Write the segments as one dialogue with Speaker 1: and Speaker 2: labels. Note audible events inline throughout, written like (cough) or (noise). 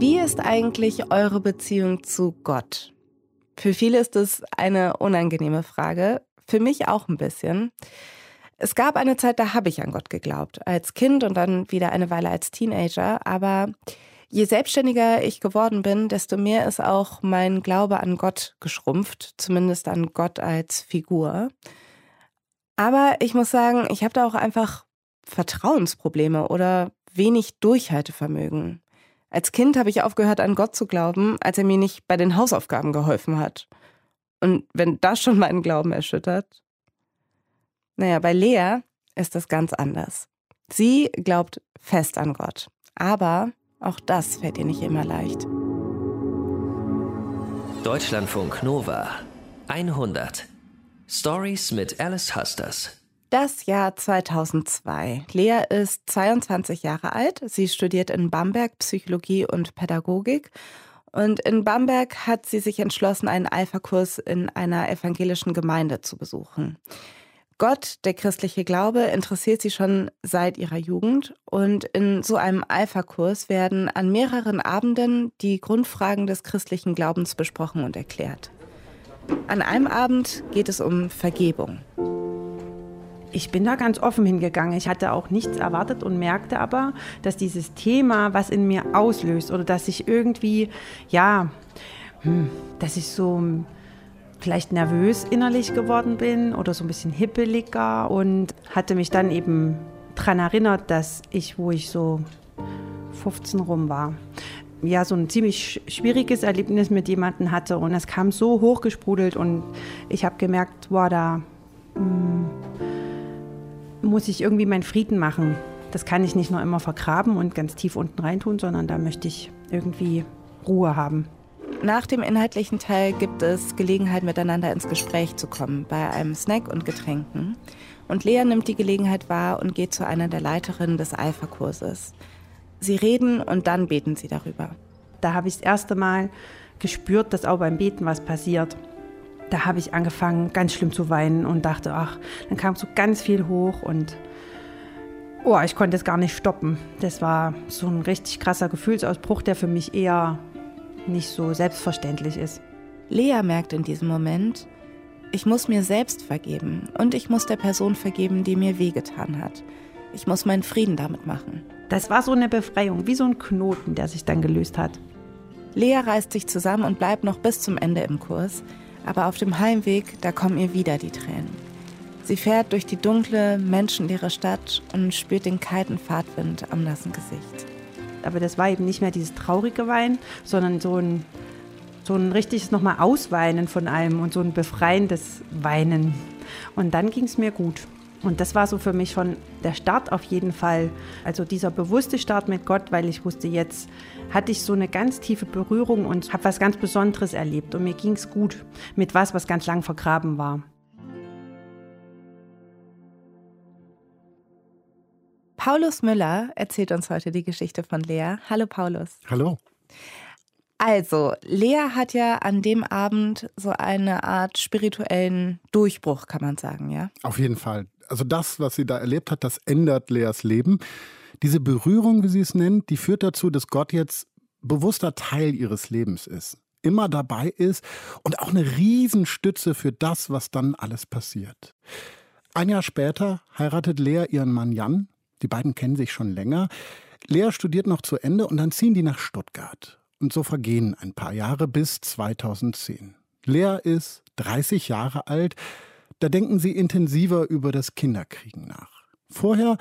Speaker 1: Wie ist eigentlich eure Beziehung zu Gott? Für viele ist es eine unangenehme Frage, für mich auch ein bisschen. Es gab eine Zeit, da habe ich an Gott geglaubt, als Kind und dann wieder eine Weile als Teenager, aber je selbstständiger ich geworden bin, desto mehr ist auch mein Glaube an Gott geschrumpft, zumindest an Gott als Figur. Aber ich muss sagen, ich habe da auch einfach Vertrauensprobleme oder wenig Durchhaltevermögen. Als Kind habe ich aufgehört, an Gott zu glauben, als er mir nicht bei den Hausaufgaben geholfen hat. Und wenn das schon meinen Glauben erschüttert. Naja, bei Lea ist das ganz anders. Sie glaubt fest an Gott. Aber auch das fällt ihr nicht immer leicht.
Speaker 2: Deutschlandfunk Nova 100 Stories mit Alice Husters.
Speaker 1: Das Jahr 2002. Lea ist 22 Jahre alt. Sie studiert in Bamberg Psychologie und Pädagogik. Und in Bamberg hat sie sich entschlossen, einen Alpha-Kurs in einer evangelischen Gemeinde zu besuchen. Gott, der christliche Glaube, interessiert sie schon seit ihrer Jugend. Und in so einem Alpha-Kurs werden an mehreren Abenden die Grundfragen des christlichen Glaubens besprochen und erklärt. An einem Abend geht es um Vergebung.
Speaker 3: Ich bin da ganz offen hingegangen. Ich hatte auch nichts erwartet und merkte aber, dass dieses Thema was in mir auslöst oder dass ich irgendwie, ja, hm, dass ich so vielleicht nervös innerlich geworden bin oder so ein bisschen hippeliger und hatte mich dann eben daran erinnert, dass ich, wo ich so 15 rum war, ja, so ein ziemlich schwieriges Erlebnis mit jemandem hatte und es kam so hochgesprudelt und ich habe gemerkt, wow, da mh, hm, muss ich irgendwie meinen Frieden machen. Das kann ich nicht nur immer vergraben und ganz tief unten reintun, sondern da möchte ich irgendwie Ruhe haben.
Speaker 1: Nach dem inhaltlichen Teil gibt es Gelegenheit, miteinander ins Gespräch zu kommen, bei einem Snack und Getränken. Und Lea nimmt die Gelegenheit wahr und geht zu einer der Leiterinnen des Alpha-Kurses. Sie reden und dann beten sie darüber.
Speaker 3: Da habe ich das erste Mal gespürt, dass auch beim Beten was passiert da habe ich angefangen, ganz schlimm zu weinen und dachte, ach, dann kam so ganz viel hoch und oh, ich konnte es gar nicht stoppen. Das war so ein richtig krasser Gefühlsausbruch, der für mich eher nicht so selbstverständlich ist.
Speaker 1: Lea merkt in diesem Moment, ich muss mir selbst vergeben und ich muss der Person vergeben, die mir wehgetan hat. Ich muss meinen Frieden damit machen.
Speaker 3: Das war so eine Befreiung, wie so ein Knoten, der sich dann gelöst hat.
Speaker 1: Lea reißt sich zusammen und bleibt noch bis zum Ende im Kurs. Aber auf dem Heimweg, da kommen ihr wieder die Tränen. Sie fährt durch die dunkle, menschenleere Stadt und spürt den kalten Fahrtwind am nassen Gesicht.
Speaker 3: Aber das war eben nicht mehr dieses traurige Weinen, sondern so ein, so ein richtiges nochmal Ausweinen von allem und so ein befreiendes Weinen. Und dann ging es mir gut. Und das war so für mich schon der Start auf jeden Fall. Also dieser bewusste Start mit Gott, weil ich wusste, jetzt hatte ich so eine ganz tiefe Berührung und habe was ganz Besonderes erlebt. Und mir ging es gut mit was, was ganz lang vergraben war.
Speaker 1: Paulus Müller erzählt uns heute die Geschichte von Lea. Hallo Paulus.
Speaker 4: Hallo.
Speaker 1: Also, Lea hat ja an dem Abend so eine Art spirituellen Durchbruch, kann man sagen, ja?
Speaker 4: Auf jeden Fall also das, was sie da erlebt hat, das ändert Leas Leben. Diese Berührung, wie sie es nennt, die führt dazu, dass Gott jetzt bewusster Teil ihres Lebens ist, immer dabei ist und auch eine Riesenstütze für das, was dann alles passiert. Ein Jahr später heiratet Lea ihren Mann Jan. Die beiden kennen sich schon länger. Lea studiert noch zu Ende und dann ziehen die nach Stuttgart. Und so vergehen ein paar Jahre bis 2010. Lea ist 30 Jahre alt, da denken sie intensiver über das Kinderkriegen nach. Vorher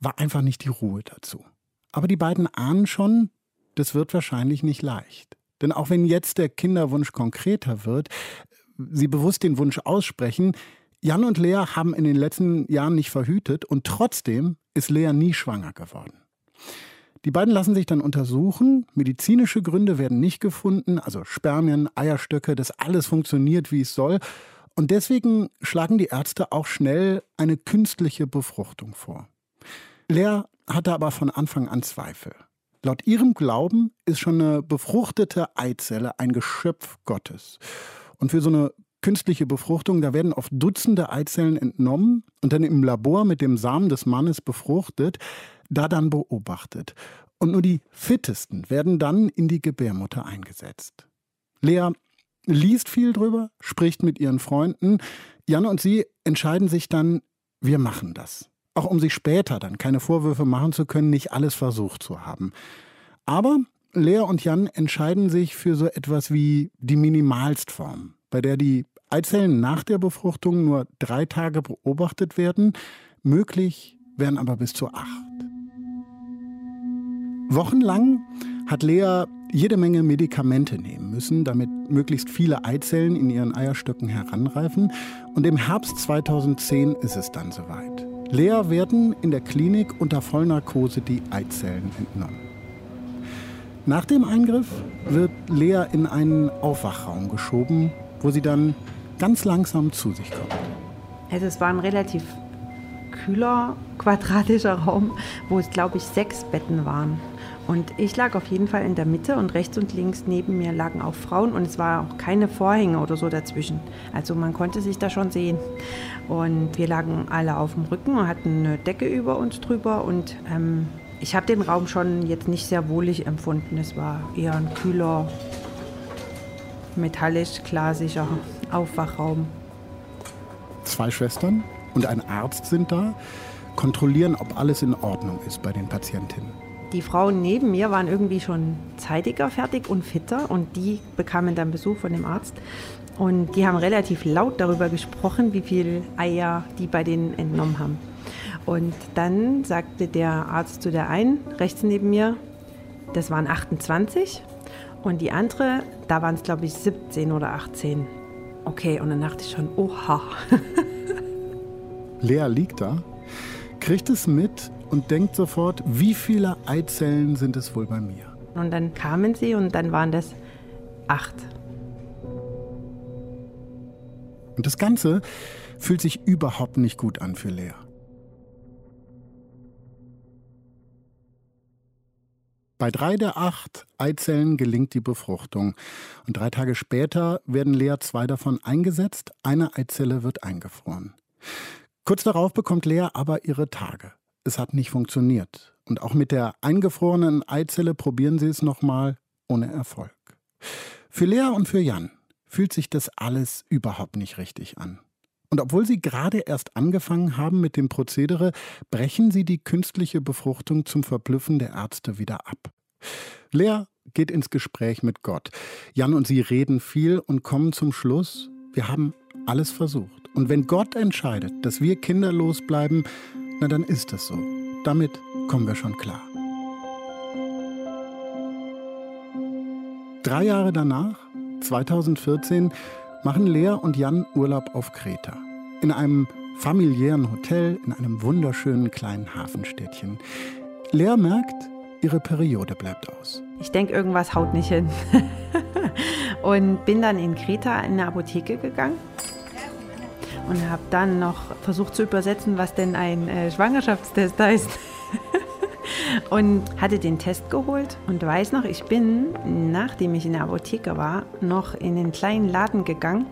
Speaker 4: war einfach nicht die Ruhe dazu. Aber die beiden ahnen schon, das wird wahrscheinlich nicht leicht. Denn auch wenn jetzt der Kinderwunsch konkreter wird, sie bewusst den Wunsch aussprechen, Jan und Lea haben in den letzten Jahren nicht verhütet und trotzdem ist Lea nie schwanger geworden. Die beiden lassen sich dann untersuchen. Medizinische Gründe werden nicht gefunden, also Spermien, Eierstöcke, das alles funktioniert, wie es soll. Und deswegen schlagen die Ärzte auch schnell eine künstliche Befruchtung vor. Lea hatte aber von Anfang an Zweifel. Laut ihrem Glauben ist schon eine befruchtete Eizelle ein Geschöpf Gottes. Und für so eine künstliche Befruchtung, da werden oft Dutzende Eizellen entnommen und dann im Labor mit dem Samen des Mannes befruchtet, da dann beobachtet. Und nur die fittesten werden dann in die Gebärmutter eingesetzt. Lea liest viel drüber, spricht mit ihren Freunden. Jan und sie entscheiden sich dann, wir machen das. Auch um sich später dann keine Vorwürfe machen zu können, nicht alles versucht zu haben. Aber Lea und Jan entscheiden sich für so etwas wie die Minimalstform, bei der die Eizellen nach der Befruchtung nur drei Tage beobachtet werden, möglich wären aber bis zu acht. Wochenlang hat Lea jede Menge Medikamente nehmen müssen, damit möglichst viele Eizellen in ihren Eierstöcken heranreifen. Und im Herbst 2010 ist es dann soweit. Lea werden in der Klinik unter Vollnarkose die Eizellen entnommen. Nach dem Eingriff wird Lea in einen Aufwachraum geschoben, wo sie dann ganz langsam zu sich kommt.
Speaker 3: Also es war ein relativ kühler, quadratischer Raum, wo es, glaube ich, sechs Betten waren. Und ich lag auf jeden Fall in der Mitte und rechts und links neben mir lagen auch Frauen und es war auch keine Vorhänge oder so dazwischen. Also man konnte sich da schon sehen. Und wir lagen alle auf dem Rücken und hatten eine Decke über uns drüber und ähm, ich habe den Raum schon jetzt nicht sehr wohlig empfunden. Es war eher ein kühler, metallisch, glasiger Aufwachraum.
Speaker 4: Zwei Schwestern und ein Arzt sind da, kontrollieren, ob alles in Ordnung ist bei den Patientinnen.
Speaker 3: Die Frauen neben mir waren irgendwie schon zeitiger fertig und fitter und die bekamen dann Besuch von dem Arzt. Und die haben relativ laut darüber gesprochen, wie viele Eier die bei denen entnommen haben. Und dann sagte der Arzt zu der einen, rechts neben mir, das waren 28. Und die andere, da waren es glaube ich 17 oder 18. Okay, und dann dachte ich schon, oha. (laughs)
Speaker 4: Lea liegt da, kriegt es mit und denkt sofort, wie viele Eizellen sind es wohl bei mir?
Speaker 3: Und dann kamen sie und dann waren das acht.
Speaker 4: Und das Ganze fühlt sich überhaupt nicht gut an für Lea. Bei drei der acht Eizellen gelingt die Befruchtung. Und drei Tage später werden Lea zwei davon eingesetzt. Eine Eizelle wird eingefroren. Kurz darauf bekommt Lea aber ihre Tage es hat nicht funktioniert. Und auch mit der eingefrorenen Eizelle probieren sie es nochmal ohne Erfolg. Für Lea und für Jan fühlt sich das alles überhaupt nicht richtig an. Und obwohl sie gerade erst angefangen haben mit dem Prozedere, brechen sie die künstliche Befruchtung zum Verblüffen der Ärzte wieder ab. Lea geht ins Gespräch mit Gott. Jan und sie reden viel und kommen zum Schluss, wir haben alles versucht. Und wenn Gott entscheidet, dass wir kinderlos bleiben, na dann ist es so. Damit kommen wir schon klar. Drei Jahre danach, 2014, machen Lea und Jan Urlaub auf Kreta. In einem familiären Hotel in einem wunderschönen kleinen Hafenstädtchen. Lea merkt, ihre Periode bleibt aus.
Speaker 3: Ich denke, irgendwas haut nicht hin. (laughs) und bin dann in Kreta in eine Apotheke gegangen und habe dann noch versucht zu übersetzen, was denn ein äh, Schwangerschaftstest heißt. (laughs) und hatte den Test geholt und weiß noch, ich bin, nachdem ich in der Apotheke war, noch in einen kleinen Laden gegangen,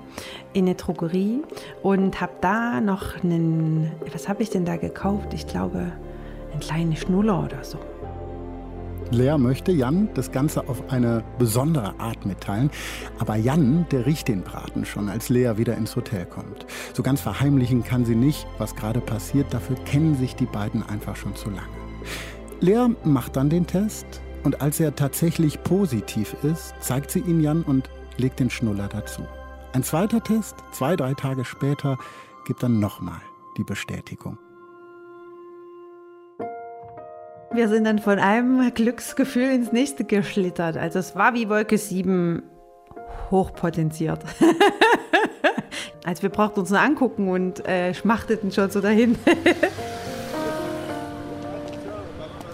Speaker 3: in eine Drogerie und habe da noch einen, was habe ich denn da gekauft? Ich glaube, einen kleinen Schnuller oder so.
Speaker 4: Lea möchte Jan das Ganze auf eine besondere Art mitteilen. Aber Jan, der riecht den Braten schon, als Lea wieder ins Hotel kommt. So ganz verheimlichen kann sie nicht, was gerade passiert. Dafür kennen sich die beiden einfach schon zu lange. Lea macht dann den Test und als er tatsächlich positiv ist, zeigt sie ihn Jan und legt den Schnuller dazu. Ein zweiter Test, zwei, drei Tage später, gibt dann nochmal die Bestätigung.
Speaker 3: Wir sind dann von einem Glücksgefühl ins nächste geschlittert. Also es war wie Wolke 7 hochpotenziert. (laughs) also wir brauchten uns nur angucken und äh, schmachteten schon so dahin. (laughs)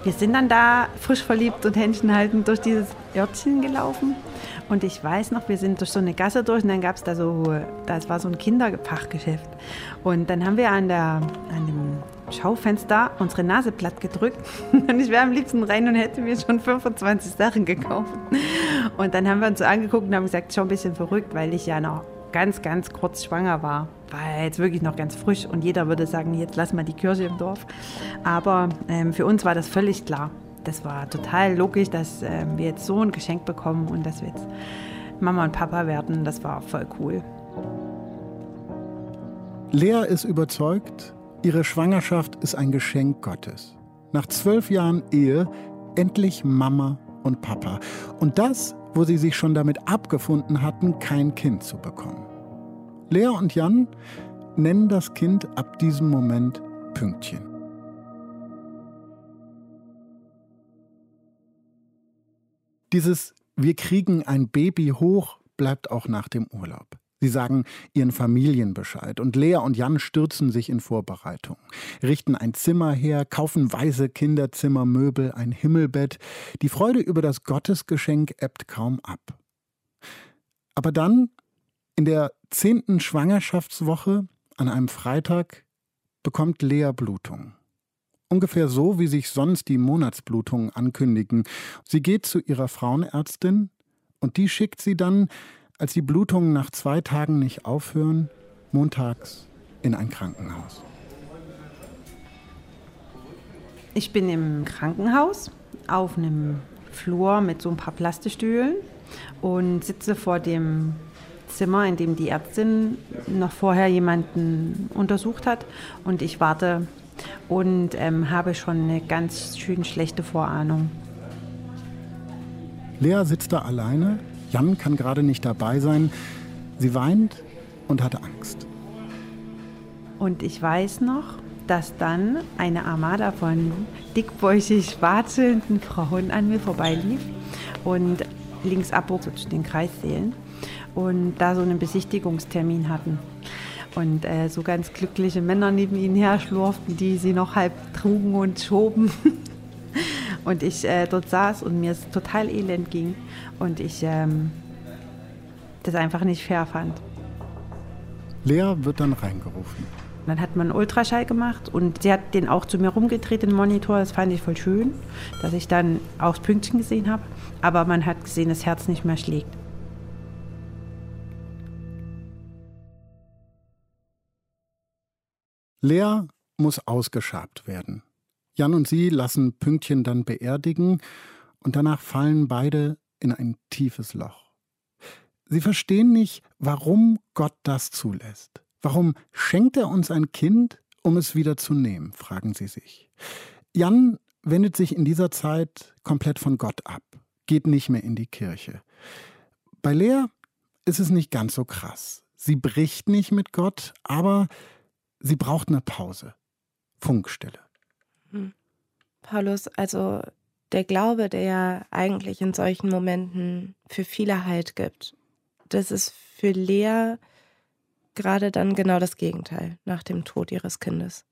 Speaker 3: wir sind dann da frisch verliebt und Händchen haltend durch dieses Örtchen gelaufen. Und ich weiß noch, wir sind durch so eine Gasse durch und dann gab es da so, das war so ein Kinderfachgeschäft. Und dann haben wir an, der, an dem Schaufenster unsere Nase platt gedrückt. (laughs) Und ich wäre am liebsten rein und hätte mir schon 25 Sachen gekauft. Und dann haben wir uns so angeguckt und haben gesagt, schon ein bisschen verrückt, weil ich ja noch ganz, ganz kurz schwanger war. War jetzt wirklich noch ganz frisch und jeder würde sagen, jetzt lass mal die Kirche im Dorf. Aber ähm, für uns war das völlig klar. Das war total logisch, dass äh, wir jetzt so ein Geschenk bekommen und dass wir jetzt Mama und Papa werden. Das war voll cool.
Speaker 4: Lea ist überzeugt, ihre Schwangerschaft ist ein Geschenk Gottes. Nach zwölf Jahren Ehe endlich Mama und Papa. Und das, wo sie sich schon damit abgefunden hatten, kein Kind zu bekommen. Lea und Jan nennen das Kind ab diesem Moment Pünktchen. Dieses Wir kriegen ein Baby hoch bleibt auch nach dem Urlaub. Sie sagen ihren Familien Bescheid und Lea und Jan stürzen sich in Vorbereitungen, richten ein Zimmer her, kaufen weiße Kinderzimmermöbel, ein Himmelbett. Die Freude über das Gottesgeschenk ebbt kaum ab. Aber dann, in der zehnten Schwangerschaftswoche, an einem Freitag, bekommt Lea Blutung. Ungefähr so, wie sich sonst die Monatsblutungen ankündigen. Sie geht zu ihrer Frauenärztin und die schickt sie dann als die Blutungen nach zwei Tagen nicht aufhören, montags in ein Krankenhaus.
Speaker 3: Ich bin im Krankenhaus auf einem Flur mit so ein paar Plastestühlen und sitze vor dem Zimmer, in dem die Ärztin noch vorher jemanden untersucht hat. Und ich warte und ähm, habe schon eine ganz schön schlechte Vorahnung.
Speaker 4: Lea sitzt da alleine Jan kann gerade nicht dabei sein. Sie weint und hatte Angst.
Speaker 3: Und ich weiß noch, dass dann eine Armada von dickbäuchig watschelnden Frauen an mir vorbeilief und links abbog zu den Kreissälen und da so einen Besichtigungstermin hatten. Und äh, so ganz glückliche Männer neben ihnen her schlurften, die sie noch halb trugen und schoben. (laughs) und ich äh, dort saß und mir es total elend ging und ich ähm, das einfach nicht fair fand.
Speaker 4: Lea wird dann reingerufen.
Speaker 3: Dann hat man einen Ultraschall gemacht und sie hat den auch zu mir rumgedreht, den Monitor. Das fand ich voll schön, dass ich dann auch das Pünktchen gesehen habe. Aber man hat gesehen, das Herz nicht mehr schlägt.
Speaker 4: Lea muss ausgeschabt werden. Jan und sie lassen Pünktchen dann beerdigen und danach fallen beide in ein tiefes Loch. Sie verstehen nicht, warum Gott das zulässt. Warum schenkt er uns ein Kind, um es wieder zu nehmen, fragen sie sich. Jan wendet sich in dieser Zeit komplett von Gott ab, geht nicht mehr in die Kirche. Bei Lea ist es nicht ganz so krass. Sie bricht nicht mit Gott, aber sie braucht eine Pause. Funkstelle. Hm.
Speaker 1: Paulus, also der Glaube, der ja eigentlich in solchen Momenten für viele Halt gibt, das ist für Lea gerade dann genau das Gegenteil nach dem Tod ihres Kindes.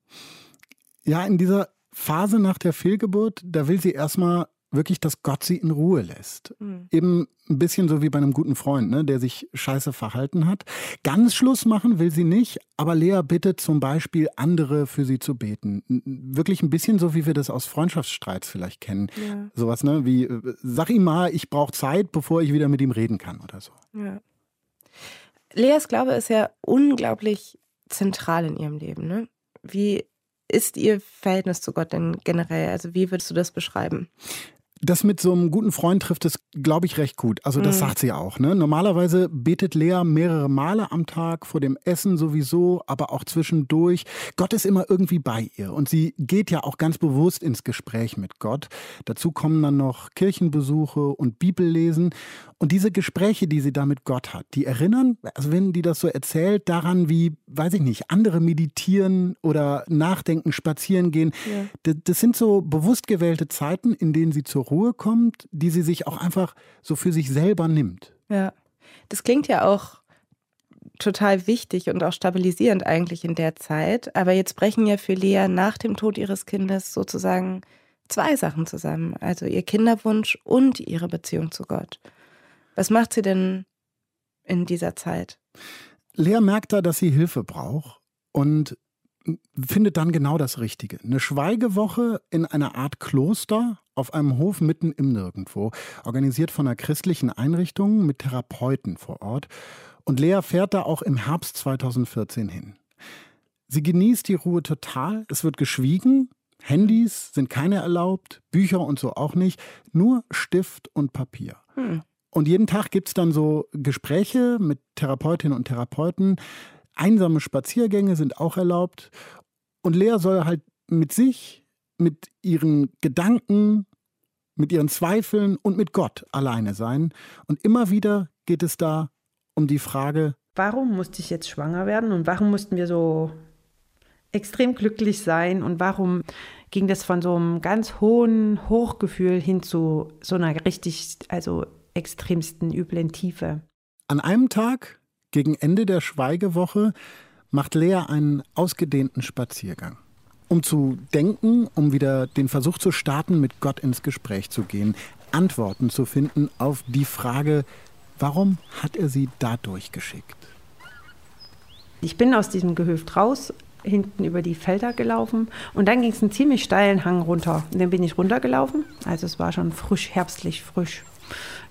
Speaker 4: Ja, in dieser Phase nach der Fehlgeburt, da will sie erstmal wirklich, dass Gott sie in Ruhe lässt. Mhm. Eben ein bisschen so wie bei einem guten Freund, ne, der sich scheiße verhalten hat. Ganz Schluss machen will sie nicht, aber Lea bittet zum Beispiel andere für sie zu beten. Wirklich ein bisschen so, wie wir das aus Freundschaftsstreits vielleicht kennen. Ja. Sowas, ne, wie äh, sag ihm mal, ich brauche Zeit, bevor ich wieder mit ihm reden kann oder so.
Speaker 1: Ja. Leas Glaube ist ja unglaublich zentral in ihrem Leben. Ne? Wie ist Ihr Verhältnis zu Gott denn generell? Also wie würdest du das beschreiben?
Speaker 4: Das mit so einem guten Freund trifft es, glaube ich, recht gut. Also das mhm. sagt sie auch. Ne? Normalerweise betet Lea mehrere Male am Tag, vor dem Essen sowieso, aber auch zwischendurch. Gott ist immer irgendwie bei ihr. Und sie geht ja auch ganz bewusst ins Gespräch mit Gott. Dazu kommen dann noch Kirchenbesuche und Bibellesen. Und diese Gespräche, die sie da mit Gott hat, die erinnern, also wenn die das so erzählt, daran, wie, weiß ich nicht, andere meditieren oder nachdenken, spazieren gehen. Ja. Das, das sind so bewusst gewählte Zeiten, in denen sie zur Ruhe kommt, die sie sich auch einfach so für sich selber nimmt.
Speaker 1: Ja, das klingt ja auch total wichtig und auch stabilisierend eigentlich in der Zeit. Aber jetzt brechen ja für Lea nach dem Tod ihres Kindes sozusagen zwei Sachen zusammen. Also ihr Kinderwunsch und ihre Beziehung zu Gott. Was macht sie denn in dieser Zeit?
Speaker 4: Lea merkt da, dass sie Hilfe braucht und findet dann genau das Richtige. Eine Schweigewoche in einer Art Kloster auf einem Hof mitten im Nirgendwo, organisiert von einer christlichen Einrichtung mit Therapeuten vor Ort. Und Lea fährt da auch im Herbst 2014 hin. Sie genießt die Ruhe total, es wird geschwiegen, Handys sind keine erlaubt, Bücher und so auch nicht, nur Stift und Papier. Hm. Und jeden Tag gibt es dann so Gespräche mit Therapeutinnen und Therapeuten. Einsame Spaziergänge sind auch erlaubt. Und Lea soll halt mit sich, mit ihren Gedanken, mit ihren Zweifeln und mit Gott alleine sein. Und immer wieder geht es da um die Frage,
Speaker 3: warum musste ich jetzt schwanger werden und warum mussten wir so extrem glücklich sein und warum ging das von so einem ganz hohen Hochgefühl hin zu so einer richtig, also extremsten üblen Tiefe.
Speaker 4: An einem Tag, gegen Ende der Schweigewoche, macht Lea einen ausgedehnten Spaziergang. Um zu denken, um wieder den Versuch zu starten, mit Gott ins Gespräch zu gehen, Antworten zu finden auf die Frage, warum hat er sie da durchgeschickt?
Speaker 3: Ich bin aus diesem Gehöft raus, hinten über die Felder gelaufen und dann ging es einen ziemlich steilen Hang runter. Und dann bin ich runtergelaufen, also es war schon frisch, herbstlich frisch.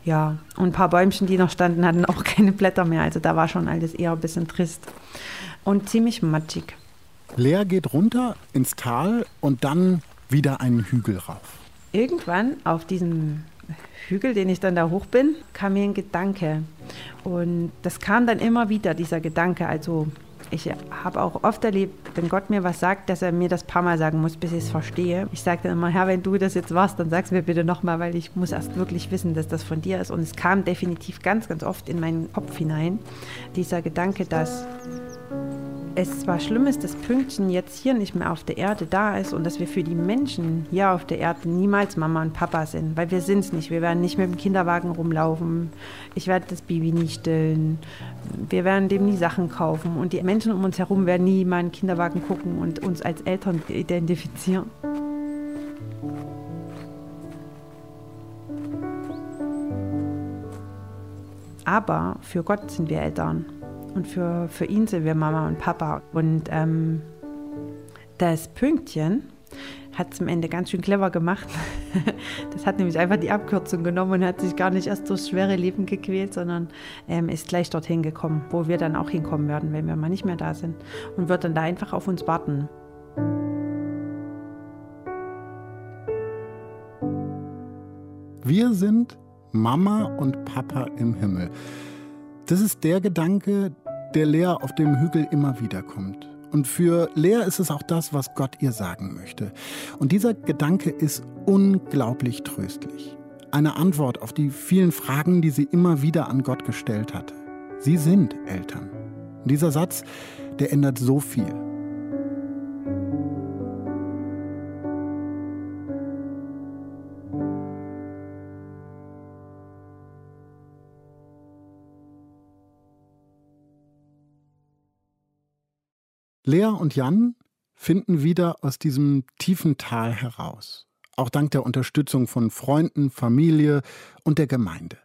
Speaker 3: Ja, und ein paar Bäumchen, die noch standen, hatten auch (laughs) keine Blätter mehr. Also da war schon alles eher ein bisschen trist und ziemlich matschig.
Speaker 4: Lea geht runter ins Tal und dann wieder einen Hügel rauf.
Speaker 3: Irgendwann auf diesem Hügel, den ich dann da hoch bin, kam mir ein Gedanke. Und das kam dann immer wieder, dieser Gedanke. Also ich habe auch oft erlebt, wenn Gott mir was sagt, dass er mir das paar Mal sagen muss, bis ich es verstehe. Ich sage dann immer, Herr, wenn du das jetzt warst, dann sag es mir bitte nochmal, weil ich muss erst wirklich wissen, dass das von dir ist. Und es kam definitiv ganz, ganz oft in meinen Kopf hinein, dieser Gedanke, dass es zwar schlimm ist, dass Pünktchen jetzt hier nicht mehr auf der Erde da ist und dass wir für die Menschen hier auf der Erde niemals Mama und Papa sind, weil wir sind es nicht. Wir werden nicht mit dem Kinderwagen rumlaufen. Ich werde das Baby nie stillen. Wir werden dem nie Sachen kaufen und die Menschen um uns herum werden nie mal in den Kinderwagen gucken und uns als Eltern identifizieren. Aber für Gott sind wir Eltern. Und für, für ihn sind wir Mama und Papa. Und ähm, das Pünktchen hat es am Ende ganz schön clever gemacht. (laughs) Das hat nämlich einfach die Abkürzung genommen und hat sich gar nicht erst durchs schwere Leben gequält, sondern ähm, ist gleich dorthin gekommen, wo wir dann auch hinkommen werden, wenn wir mal nicht mehr da sind. Und wird dann da einfach auf uns warten.
Speaker 4: Wir sind Mama und Papa im Himmel. Das ist der Gedanke, der Lea auf dem Hügel immer wieder kommt. Und für Lea ist es auch das, was Gott ihr sagen möchte. Und dieser Gedanke ist unglaublich tröstlich. Eine Antwort auf die vielen Fragen, die sie immer wieder an Gott gestellt hatte. Sie sind Eltern. Und dieser Satz, der ändert so viel. Lea und Jan finden wieder aus diesem tiefen Tal heraus, auch dank der Unterstützung von Freunden, Familie und der Gemeinde.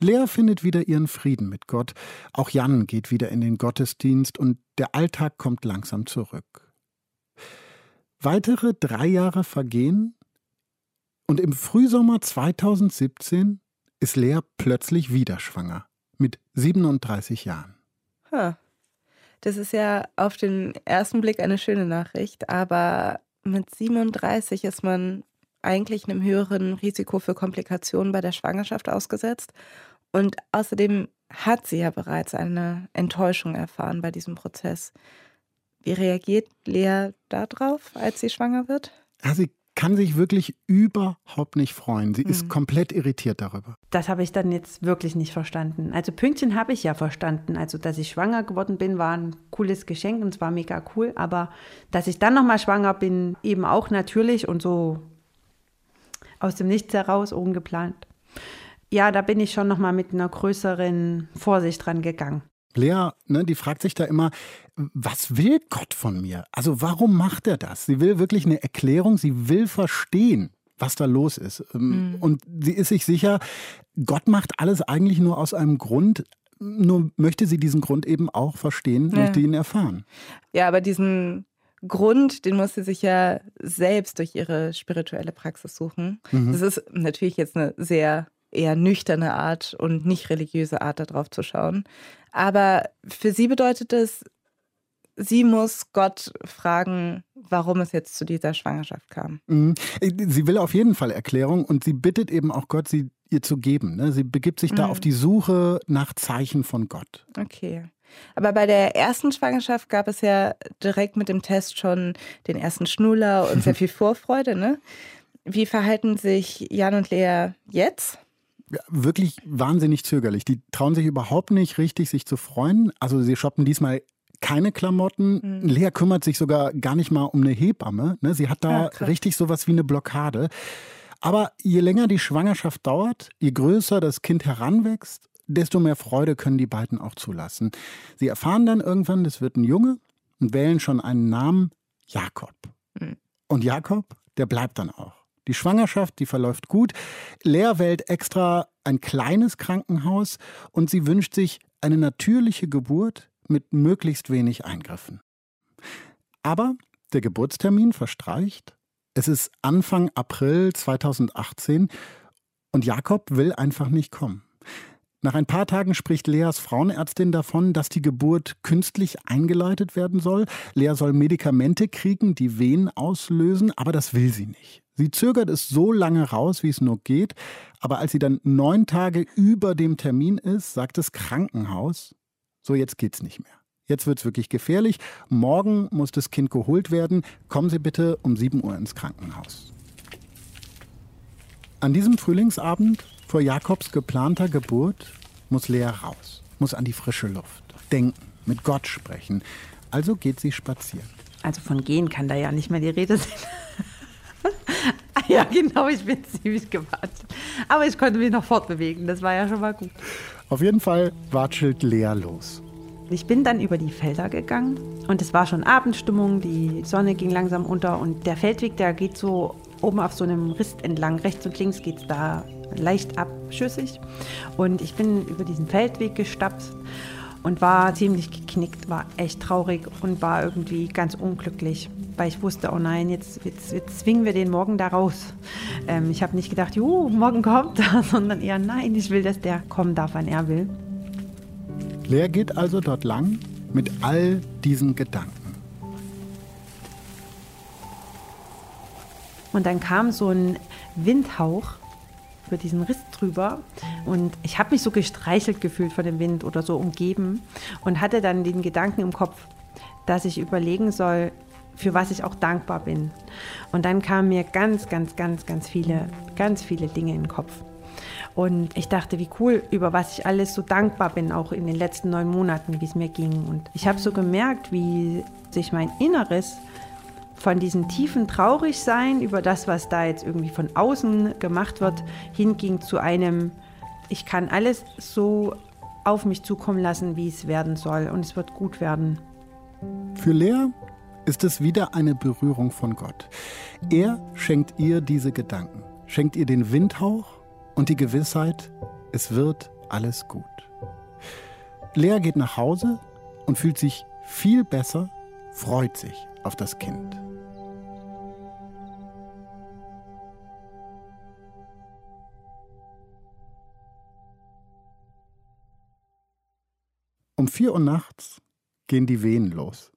Speaker 4: Lea findet wieder ihren Frieden mit Gott, auch Jan geht wieder in den Gottesdienst und der Alltag kommt langsam zurück. Weitere drei Jahre vergehen und im Frühsommer 2017 ist Lea plötzlich wieder schwanger, mit 37 Jahren.
Speaker 1: Huh. Das ist ja auf den ersten Blick eine schöne Nachricht, aber mit 37 ist man eigentlich einem höheren Risiko für Komplikationen bei der Schwangerschaft ausgesetzt. Und außerdem hat sie ja bereits eine Enttäuschung erfahren bei diesem Prozess. Wie reagiert Lea darauf, als sie schwanger wird?
Speaker 4: Sie kann sich wirklich überhaupt nicht freuen. Sie ist mhm. komplett irritiert darüber.
Speaker 3: Das habe ich dann jetzt wirklich nicht verstanden. Also Pünktchen habe ich ja verstanden. Also, dass ich schwanger geworden bin, war ein cooles Geschenk und es war mega cool. Aber dass ich dann nochmal schwanger bin, eben auch natürlich und so aus dem Nichts heraus, ungeplant. Ja, da bin ich schon nochmal mit einer größeren Vorsicht dran gegangen.
Speaker 4: Lea, ne, die fragt sich da immer, was will Gott von mir? Also warum macht er das? Sie will wirklich eine Erklärung, sie will verstehen, was da los ist. Mhm. Und sie ist sich sicher, Gott macht alles eigentlich nur aus einem Grund, nur möchte sie diesen Grund eben auch verstehen, ja. möchte ihn erfahren.
Speaker 1: Ja, aber diesen Grund, den muss sie sich ja selbst durch ihre spirituelle Praxis suchen. Mhm. Das ist natürlich jetzt eine sehr eher nüchterne Art und nicht religiöse Art darauf zu schauen. Aber für sie bedeutet es, sie muss Gott fragen, warum es jetzt zu dieser Schwangerschaft kam.
Speaker 4: Mhm. Sie will auf jeden Fall Erklärung und sie bittet eben auch Gott, sie ihr zu geben. Ne? Sie begibt sich mhm. da auf die Suche nach Zeichen von Gott.
Speaker 1: Okay. Aber bei der ersten Schwangerschaft gab es ja direkt mit dem Test schon den ersten Schnuller und sehr (laughs) viel Vorfreude. Ne? Wie verhalten sich Jan und Lea jetzt?
Speaker 4: Wirklich wahnsinnig zögerlich. Die trauen sich überhaupt nicht richtig, sich zu freuen. Also sie shoppen diesmal keine Klamotten. Mhm. Lea kümmert sich sogar gar nicht mal um eine Hebamme. Ne? Sie hat da ja, richtig sowas wie eine Blockade. Aber je länger die Schwangerschaft dauert, je größer das Kind heranwächst, desto mehr Freude können die beiden auch zulassen. Sie erfahren dann irgendwann, das wird ein Junge und wählen schon einen Namen Jakob. Mhm. Und Jakob, der bleibt dann auch. Die Schwangerschaft, die verläuft gut. Lea wählt extra ein kleines Krankenhaus und sie wünscht sich eine natürliche Geburt mit möglichst wenig Eingriffen. Aber der Geburtstermin verstreicht. Es ist Anfang April 2018 und Jakob will einfach nicht kommen. Nach ein paar Tagen spricht Leas Frauenärztin davon, dass die Geburt künstlich eingeleitet werden soll. Lea soll Medikamente kriegen, die Wehen auslösen, aber das will sie nicht. Sie zögert es so lange raus, wie es nur geht, aber als sie dann neun Tage über dem Termin ist, sagt das Krankenhaus, so jetzt geht's nicht mehr. Jetzt wird's wirklich gefährlich. Morgen muss das Kind geholt werden. Kommen Sie bitte um 7 Uhr ins Krankenhaus. An diesem Frühlingsabend vor Jakobs geplanter Geburt muss Lea raus, muss an die frische Luft, denken, mit Gott sprechen. Also geht sie spazieren.
Speaker 3: Also von gehen kann da ja nicht mehr die Rede sein. (laughs) ja, genau, ich bin ziemlich gewartet. Aber ich konnte mich noch fortbewegen, das war ja schon mal gut.
Speaker 4: Auf jeden Fall watschelt Lea los.
Speaker 3: Ich bin dann über die Felder gegangen und es war schon Abendstimmung, die Sonne ging langsam unter und der Feldweg, der geht so oben auf so einem Rist entlang, rechts und links geht es da leicht abschüssig und ich bin über diesen Feldweg gestapft und war ziemlich geknickt, war echt traurig und war irgendwie ganz unglücklich, weil ich wusste, oh nein, jetzt, jetzt, jetzt zwingen wir den morgen da raus. Ähm, ich habe nicht gedacht, juhu, morgen kommt er, (laughs) sondern eher, nein, ich will, dass der kommen darf, wann er will.
Speaker 4: Lea geht also dort lang mit all diesen Gedanken.
Speaker 3: Und dann kam so ein Windhauch über diesen Riss drüber. Und ich habe mich so gestreichelt gefühlt von dem Wind oder so umgeben und hatte dann den Gedanken im Kopf, dass ich überlegen soll, für was ich auch dankbar bin. Und dann kamen mir ganz, ganz, ganz, ganz viele, ganz viele Dinge in den Kopf. Und ich dachte, wie cool, über was ich alles so dankbar bin, auch in den letzten neun Monaten, wie es mir ging. Und ich habe so gemerkt, wie sich mein Inneres von diesem tiefen Traurigsein über das, was da jetzt irgendwie von außen gemacht wird, hinging zu einem, ich kann alles so auf mich zukommen lassen, wie es werden soll und es wird gut werden.
Speaker 4: Für Lea ist es wieder eine Berührung von Gott. Er schenkt ihr diese Gedanken, schenkt ihr den Windhauch und die Gewissheit, es wird alles gut. Lea geht nach Hause und fühlt sich viel besser, freut sich auf das Kind. Um vier Uhr nachts gehen die Wehen los.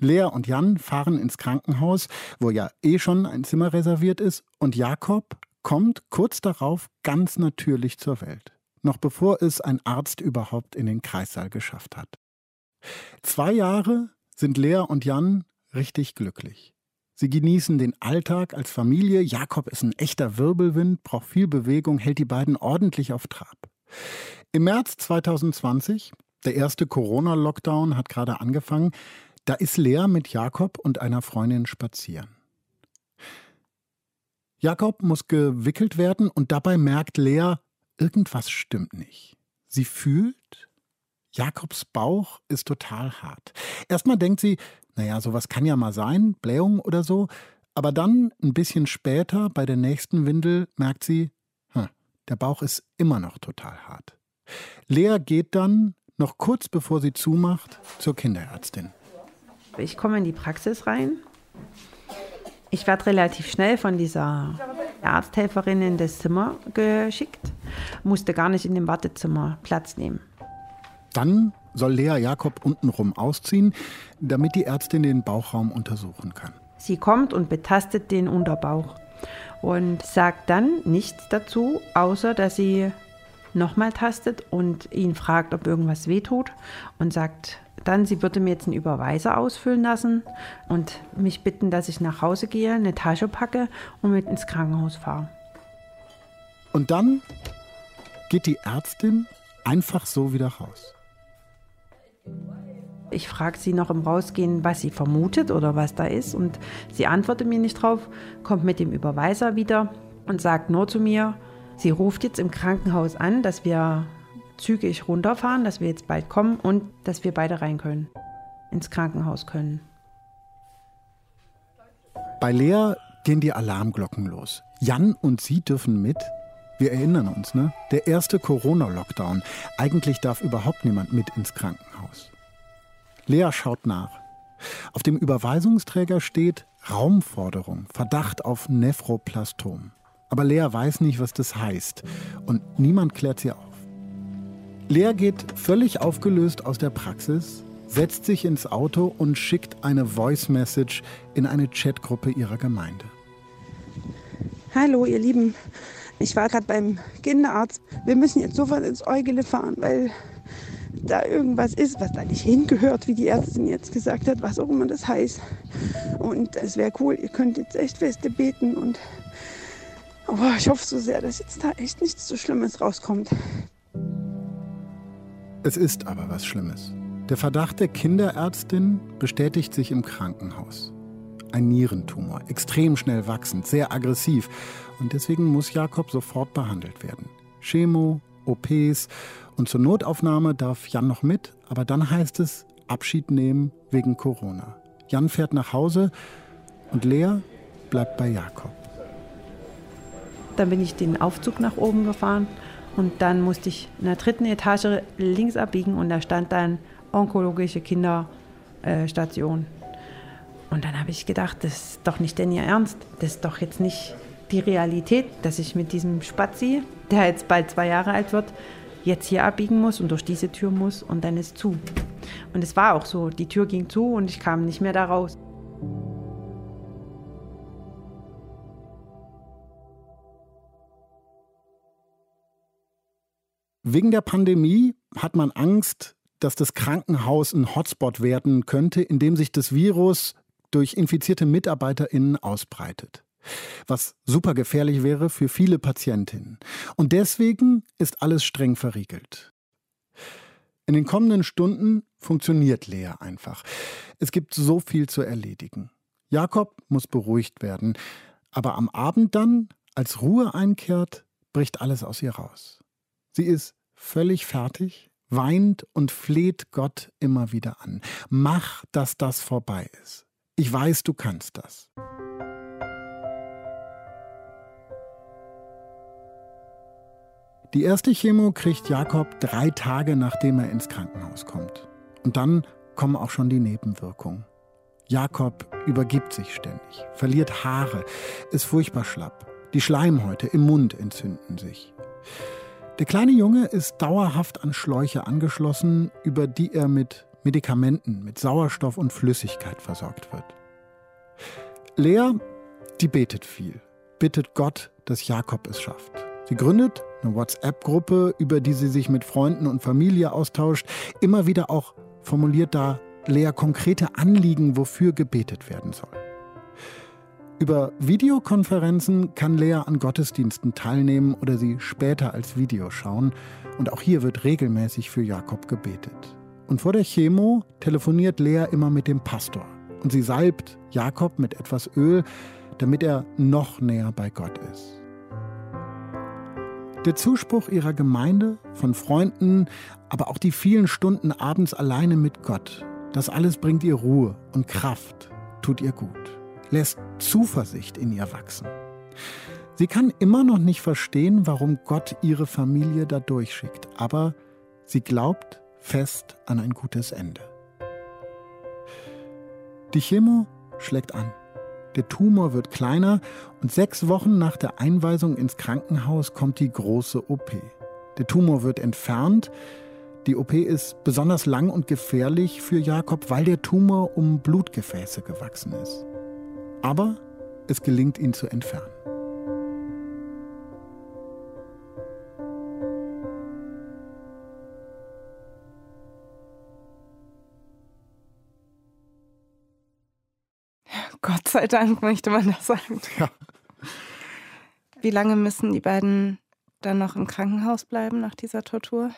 Speaker 4: Lea und Jan fahren ins Krankenhaus, wo ja eh schon ein Zimmer reserviert ist, und Jakob kommt kurz darauf ganz natürlich zur Welt, noch bevor es ein Arzt überhaupt in den Kreissaal geschafft hat. Zwei Jahre sind Lea und Jan richtig glücklich. Sie genießen den Alltag als Familie. Jakob ist ein echter Wirbelwind, braucht viel Bewegung, hält die beiden ordentlich auf Trab. Im März 2020 der erste Corona-Lockdown hat gerade angefangen. Da ist Lea mit Jakob und einer Freundin spazieren. Jakob muss gewickelt werden und dabei merkt Lea, irgendwas stimmt nicht. Sie fühlt, Jakobs Bauch ist total hart. Erstmal denkt sie, naja, sowas kann ja mal sein, Blähung oder so. Aber dann, ein bisschen später, bei der nächsten Windel, merkt sie, hm, der Bauch ist immer noch total hart. Lea geht dann noch kurz bevor sie zumacht, zur Kinderärztin.
Speaker 3: Ich komme in die Praxis rein. Ich werde relativ schnell von dieser Arzthelferin in das Zimmer geschickt, musste gar nicht in dem Wartezimmer Platz nehmen.
Speaker 4: Dann soll Lea Jakob untenrum ausziehen, damit die Ärztin den Bauchraum untersuchen kann.
Speaker 3: Sie kommt und betastet den Unterbauch und sagt dann nichts dazu, außer dass sie nochmal tastet und ihn fragt, ob irgendwas wehtut und sagt dann, sie würde mir jetzt einen Überweiser ausfüllen lassen und mich bitten, dass ich nach Hause gehe, eine Tasche packe und mit ins Krankenhaus fahre.
Speaker 4: Und dann geht die Ärztin einfach so wieder raus.
Speaker 3: Ich frage sie noch im Rausgehen, was sie vermutet oder was da ist. Und sie antwortet mir nicht drauf, kommt mit dem Überweiser wieder und sagt nur zu mir, sie ruft jetzt im Krankenhaus an, dass wir zügig runterfahren, dass wir jetzt bald kommen und dass wir beide rein können, ins Krankenhaus können.
Speaker 4: Bei Lea gehen die Alarmglocken los. Jan und sie dürfen mit. Wir erinnern uns, ne? Der erste Corona-Lockdown. Eigentlich darf überhaupt niemand mit ins Krankenhaus. Lea schaut nach. Auf dem Überweisungsträger steht Raumforderung, Verdacht auf Nephroplastom. Aber Lea weiß nicht, was das heißt. Und niemand klärt sie auf. Lea geht völlig aufgelöst aus der Praxis, setzt sich ins Auto und schickt eine Voice Message in eine Chatgruppe ihrer Gemeinde.
Speaker 5: Hallo, ihr Lieben. Ich war gerade beim Kinderarzt. Wir müssen jetzt sofort ins Eugele fahren, weil da irgendwas ist, was da nicht hingehört, wie die Ärztin jetzt gesagt hat, was auch immer das heißt. Und es wäre cool, ihr könnt jetzt echt feste beten und oh, ich hoffe so sehr, dass jetzt da echt nichts so Schlimmes rauskommt.
Speaker 4: Es ist aber was Schlimmes. Der Verdacht der Kinderärztin bestätigt sich im Krankenhaus. Ein Nierentumor, extrem schnell wachsend, sehr aggressiv. Und deswegen muss Jakob sofort behandelt werden. Chemo, OPs und zur Notaufnahme darf Jan noch mit, aber dann heißt es Abschied nehmen wegen Corona. Jan fährt nach Hause und Lea bleibt bei Jakob.
Speaker 3: Dann bin ich den Aufzug nach oben gefahren und dann musste ich in der dritten Etage links abbiegen und da stand dann onkologische Kinderstation. Und dann habe ich gedacht, das ist doch nicht denn ihr Ernst. Das ist doch jetzt nicht die Realität, dass ich mit diesem Spazi, der jetzt bald zwei Jahre alt wird, jetzt hier abbiegen muss und durch diese Tür muss und dann ist zu. Und es war auch so. Die Tür ging zu und ich kam nicht mehr da raus.
Speaker 4: Wegen der Pandemie hat man Angst, dass das Krankenhaus ein Hotspot werden könnte, in dem sich das Virus durch infizierte MitarbeiterInnen ausbreitet. Was super gefährlich wäre für viele Patientinnen. Und deswegen ist alles streng verriegelt. In den kommenden Stunden funktioniert Lea einfach. Es gibt so viel zu erledigen. Jakob muss beruhigt werden. Aber am Abend dann, als Ruhe einkehrt, bricht alles aus ihr raus. Sie ist völlig fertig, weint und fleht Gott immer wieder an. Mach, dass das vorbei ist. Ich weiß, du kannst das. Die erste Chemo kriegt Jakob drei Tage, nachdem er ins Krankenhaus kommt. Und dann kommen auch schon die Nebenwirkungen. Jakob übergibt sich ständig, verliert Haare, ist furchtbar schlapp. Die Schleimhäute im Mund entzünden sich. Der kleine Junge ist dauerhaft an Schläuche angeschlossen, über die er mit Medikamenten, mit Sauerstoff und Flüssigkeit versorgt wird. Lea, die betet viel, bittet Gott, dass Jakob es schafft. Sie gründet eine WhatsApp-Gruppe, über die sie sich mit Freunden und Familie austauscht. Immer wieder auch formuliert da Lea konkrete Anliegen, wofür gebetet werden soll. Über Videokonferenzen kann Lea an Gottesdiensten teilnehmen oder sie später als Video schauen. Und auch hier wird regelmäßig für Jakob gebetet. Und vor der Chemo telefoniert Lea immer mit dem Pastor. Und sie salbt Jakob mit etwas Öl, damit er noch näher bei Gott ist. Der Zuspruch ihrer Gemeinde, von Freunden, aber auch die vielen Stunden abends alleine mit Gott, das alles bringt ihr Ruhe und Kraft, tut ihr gut lässt Zuversicht in ihr wachsen. Sie kann immer noch nicht verstehen, warum Gott ihre Familie da durchschickt, aber sie glaubt fest an ein gutes Ende. Die Chemo schlägt an. Der Tumor wird kleiner und sechs Wochen nach der Einweisung ins Krankenhaus kommt die große OP. Der Tumor wird entfernt, Die OP ist besonders lang und gefährlich für Jakob, weil der Tumor um Blutgefäße gewachsen ist. Aber es gelingt ihn zu entfernen.
Speaker 1: Gott sei Dank, möchte man das sagen.
Speaker 4: Ja.
Speaker 1: Wie lange müssen die beiden dann noch im Krankenhaus bleiben nach dieser Tortur?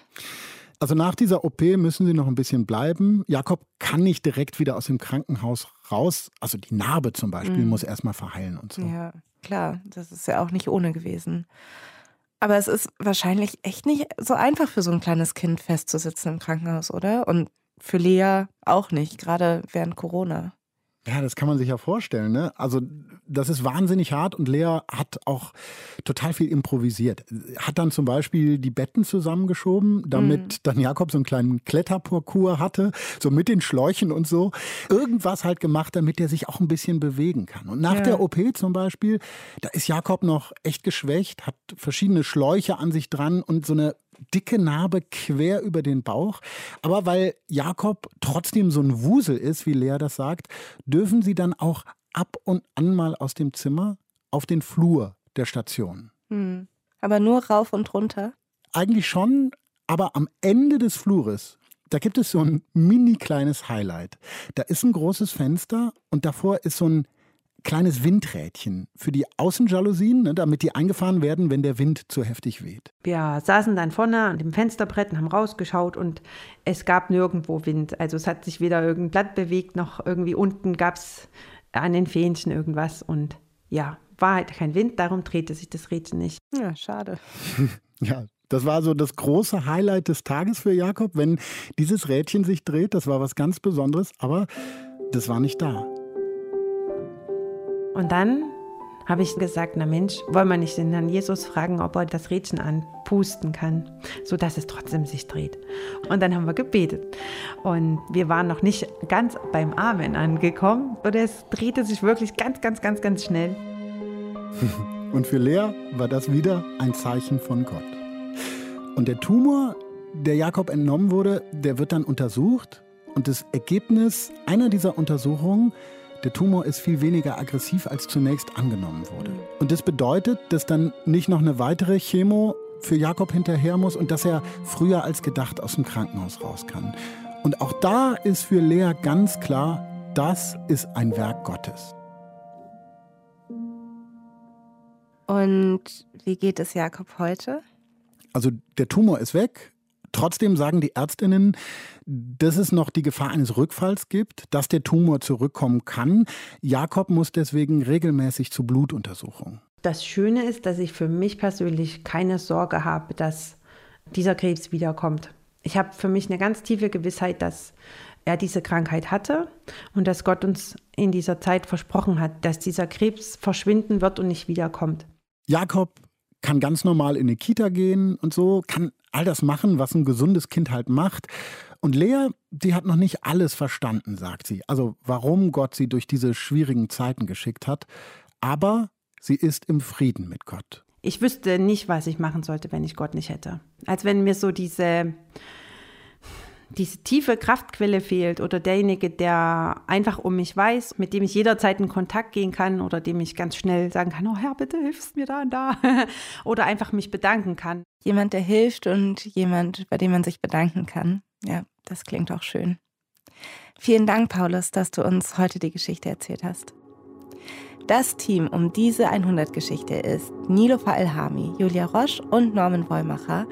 Speaker 4: Also nach dieser OP müssen sie noch ein bisschen bleiben. Jakob kann nicht direkt wieder aus dem Krankenhaus raus. Also die Narbe zum Beispiel mhm. muss erstmal verheilen und so.
Speaker 1: Ja, klar, das ist ja auch nicht ohne gewesen. Aber es ist wahrscheinlich echt nicht so einfach für so ein kleines Kind festzusitzen im Krankenhaus, oder? Und für Lea auch nicht, gerade während Corona.
Speaker 4: Ja, das kann man sich ja vorstellen. Ne? Also das ist wahnsinnig hart und Lea hat auch total viel improvisiert. Hat dann zum Beispiel die Betten zusammengeschoben, damit mhm. dann Jakob so einen kleinen Kletterparcours hatte, so mit den Schläuchen und so. Irgendwas halt gemacht, damit er sich auch ein bisschen bewegen kann. Und nach ja. der OP zum Beispiel, da ist Jakob noch echt geschwächt, hat verschiedene Schläuche an sich dran und so eine dicke Narbe quer über den Bauch. Aber weil Jakob trotzdem so ein Wusel ist, wie Lea das sagt, dürfen sie dann auch ab und an mal aus dem Zimmer auf den Flur der Station.
Speaker 1: Hm. Aber nur rauf und runter?
Speaker 4: Eigentlich schon, aber am Ende des Flures, da gibt es so ein mini kleines Highlight. Da ist ein großes Fenster und davor ist so ein kleines Windrädchen für die Außenjalousien, ne, damit die eingefahren werden, wenn der Wind zu heftig weht.
Speaker 3: Wir saßen dann vorne an dem Fensterbrett und haben rausgeschaut und es gab nirgendwo Wind. Also es hat sich weder irgendein Blatt bewegt, noch irgendwie unten gab es an den Fähnchen irgendwas. Und ja, war halt kein Wind, darum drehte sich das Rädchen nicht.
Speaker 1: Ja, schade. (laughs)
Speaker 4: ja, das war so das große Highlight des Tages für Jakob, wenn dieses Rädchen sich dreht. Das war was ganz Besonderes, aber das war nicht da.
Speaker 3: Und dann habe ich gesagt, na Mensch, wollen wir nicht den Herrn Jesus fragen, ob er das Rädchen anpusten kann, sodass es trotzdem sich dreht. Und dann haben wir gebetet. Und wir waren noch nicht ganz beim Amen angekommen. Und es drehte sich wirklich ganz, ganz, ganz, ganz schnell. (laughs)
Speaker 4: Und für Lea war das wieder ein Zeichen von Gott. Und der Tumor, der Jakob entnommen wurde, der wird dann untersucht. Und das Ergebnis einer dieser Untersuchungen der Tumor ist viel weniger aggressiv, als zunächst angenommen wurde. Und das bedeutet, dass dann nicht noch eine weitere Chemo für Jakob hinterher muss und dass er früher als gedacht aus dem Krankenhaus raus kann. Und auch da ist für Lea ganz klar, das ist ein Werk Gottes.
Speaker 1: Und wie geht es Jakob heute?
Speaker 4: Also der Tumor ist weg, Trotzdem sagen die Ärztinnen, dass es noch die Gefahr eines Rückfalls gibt, dass der Tumor zurückkommen kann. Jakob muss deswegen regelmäßig zu Blutuntersuchungen.
Speaker 3: Das Schöne ist, dass ich für mich persönlich keine Sorge habe, dass dieser Krebs wiederkommt. Ich habe für mich eine ganz tiefe Gewissheit, dass er diese Krankheit hatte und dass Gott uns in dieser Zeit versprochen hat, dass dieser Krebs verschwinden wird und nicht wiederkommt.
Speaker 4: Jakob kann ganz normal in eine Kita gehen und so, kann all das machen, was ein gesundes Kind halt macht. Und Lea, die hat noch nicht alles verstanden, sagt sie. Also warum Gott sie durch diese schwierigen Zeiten geschickt hat. Aber sie ist im Frieden mit Gott.
Speaker 3: Ich wüsste nicht, was ich machen sollte, wenn ich Gott nicht hätte. Als wenn mir so diese diese tiefe Kraftquelle fehlt oder derjenige, der einfach um mich weiß, mit dem ich jederzeit in Kontakt gehen kann oder dem ich ganz schnell sagen kann, oh Herr, bitte hilfst mir da und da (laughs) oder einfach mich bedanken kann.
Speaker 1: Jemand, der hilft und jemand, bei dem man sich bedanken kann. Ja, das klingt auch schön. Vielen Dank, Paulus, dass du uns heute die Geschichte erzählt hast. Das Team um diese 100-Geschichte ist Nilofa Elhami, Julia Roche und Norman Wollmacher.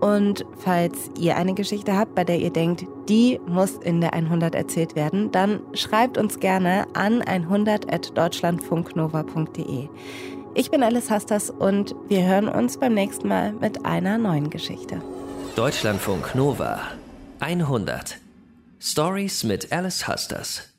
Speaker 1: Und falls ihr eine Geschichte habt, bei der ihr denkt, die muss in der 100 erzählt werden, dann schreibt uns gerne an 100.deutschlandfunknova.de. Ich bin Alice Hastas und wir hören uns beim nächsten Mal mit einer neuen Geschichte.
Speaker 2: Deutschlandfunk Nova 100 Stories mit Alice Hastas.